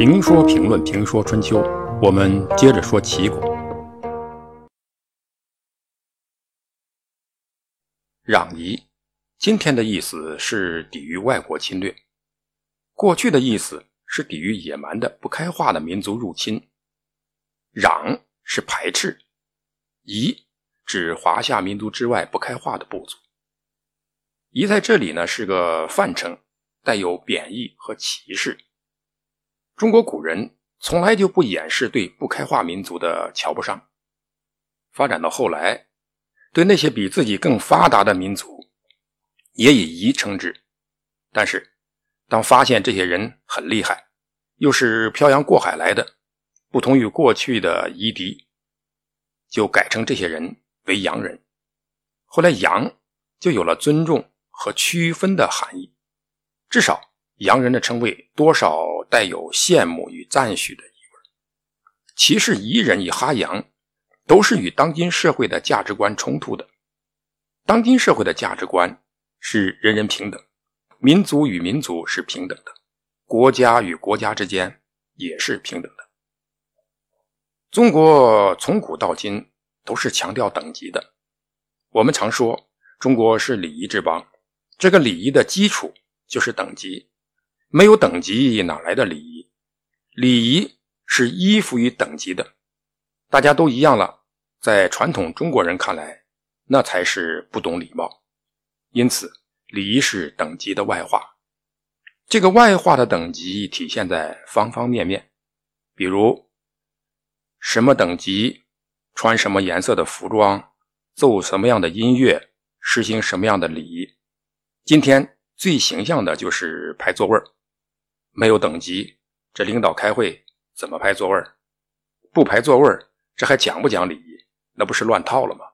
评说评论评说春秋，我们接着说齐国。攘夷，今天的意思是抵御外国侵略，过去的意思是抵御野蛮的不开化的民族入侵。攘是排斥，夷指华夏民族之外不开化的部族。夷在这里呢是个泛称，带有贬义和歧视。中国古人从来就不掩饰对不开化民族的瞧不上，发展到后来，对那些比自己更发达的民族，也以夷称之。但是，当发现这些人很厉害，又是漂洋过海来的，不同于过去的夷狄，就改称这些人为洋人。后来，洋就有了尊重和区分的含义，至少。洋人的称谓多少带有羡慕与赞许的意味，歧视夷人与哈洋，都是与当今社会的价值观冲突的。当今社会的价值观是人人平等，民族与民族是平等的，国家与国家之间也是平等的。中国从古到今都是强调等级的。我们常说中国是礼仪之邦，这个礼仪的基础就是等级。没有等级，哪来的礼仪？礼仪是依附于等级的，大家都一样了。在传统中国人看来，那才是不懂礼貌。因此，礼仪是等级的外化。这个外化的等级体现在方方面面，比如什么等级穿什么颜色的服装，奏什么样的音乐，实行什么样的礼仪。今天最形象的就是排座位儿。没有等级，这领导开会怎么排座位不排座位这还讲不讲礼仪？那不是乱套了吗？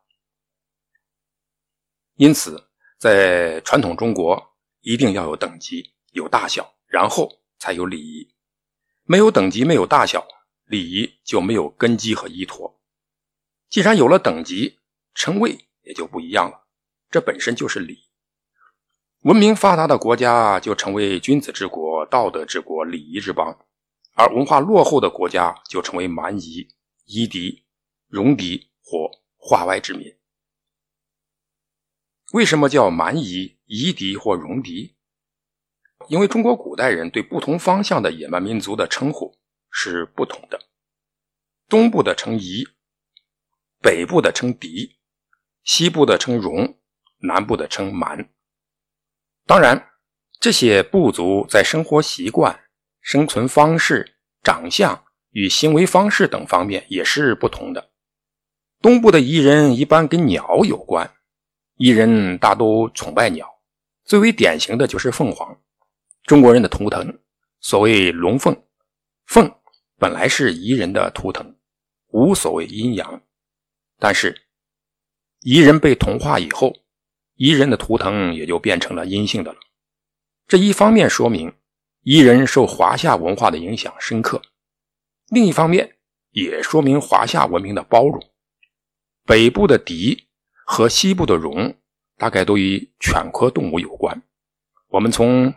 因此，在传统中国，一定要有等级、有大小，然后才有礼仪。没有等级、没有大小，礼仪就没有根基和依托。既然有了等级，称谓也就不一样了。这本身就是礼。文明发达的国家就成为君子之国、道德之国、礼仪之邦，而文化落后的国家就成为蛮夷、夷狄、戎狄或化外之民。为什么叫蛮夷、夷狄或戎狄？因为中国古代人对不同方向的野蛮民族的称呼是不同的，东部的称夷，北部的称狄，西部的称戎，南部的称蛮。当然，这些部族在生活习惯、生存方式、长相与行为方式等方面也是不同的。东部的彝人一般跟鸟有关，彝人大都崇拜鸟，最为典型的就是凤凰，中国人的图腾。所谓龙凤，凤本来是彝人的图腾，无所谓阴阳。但是，彝人被同化以后。彝人的图腾也就变成了阴性的了。这一方面说明彝人受华夏文化的影响深刻，另一方面也说明华夏文明的包容。北部的狄和西部的戎大概都与犬科动物有关。我们从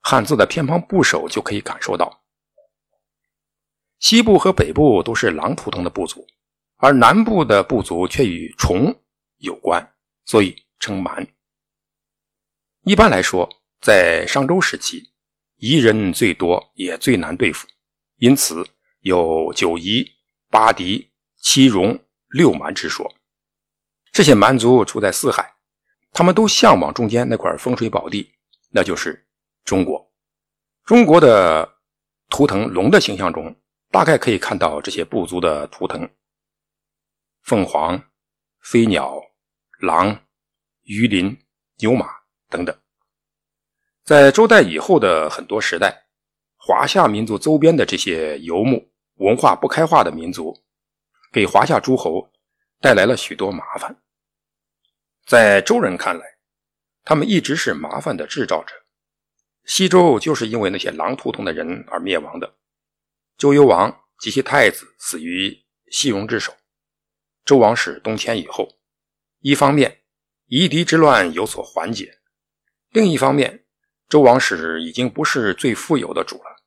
汉字的偏旁部首就可以感受到，西部和北部都是狼图腾的部族，而南部的部族却与虫有关，所以。称蛮。一般来说，在商周时期，夷人最多也最难对付，因此有九夷、八狄、七戎、六蛮之说。这些蛮族处在四海，他们都向往中间那块风水宝地，那就是中国。中国的图腾龙的形象中，大概可以看到这些部族的图腾：凤凰、飞鸟、狼。鱼鳞、牛马等等，在周代以后的很多时代，华夏民族周边的这些游牧、文化不开化的民族，给华夏诸侯带来了许多麻烦。在周人看来，他们一直是麻烦的制造者。西周就是因为那些狼图腾的人而灭亡的。周幽王及其太子死于西戎之手。周王室东迁以后，一方面。夷狄之乱有所缓解，另一方面，周王室已经不是最富有的主了，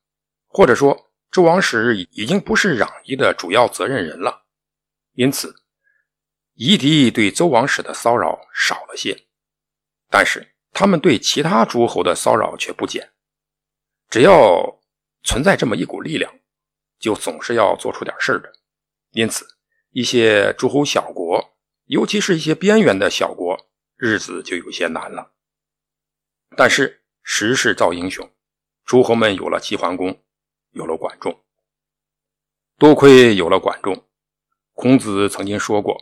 或者说周王室已经不是攘夷的主要责任人了，因此夷狄对周王室的骚扰少了些，但是他们对其他诸侯的骚扰却不减。只要存在这么一股力量，就总是要做出点事儿的。因此，一些诸侯小国，尤其是一些边缘的小国，日子就有些难了。但是时势造英雄，诸侯们有了齐桓公。有了管仲，多亏有了管仲。孔子曾经说过：“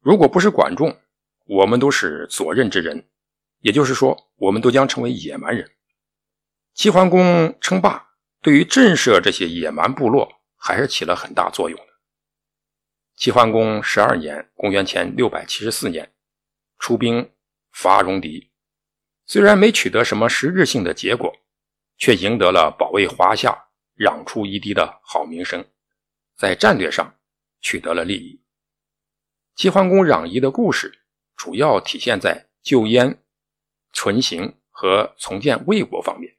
如果不是管仲，我们都是左任之人，也就是说，我们都将成为野蛮人。”齐桓公称霸，对于震慑这些野蛮部落还是起了很大作用的。齐桓公十二年（公元前六百七十四年），出兵伐戎狄，虽然没取得什么实质性的结果，却赢得了保卫华夏。攘出夷狄的好名声，在战略上取得了利益。齐桓公攘夷的故事主要体现在救燕、存邢和重建魏国方面。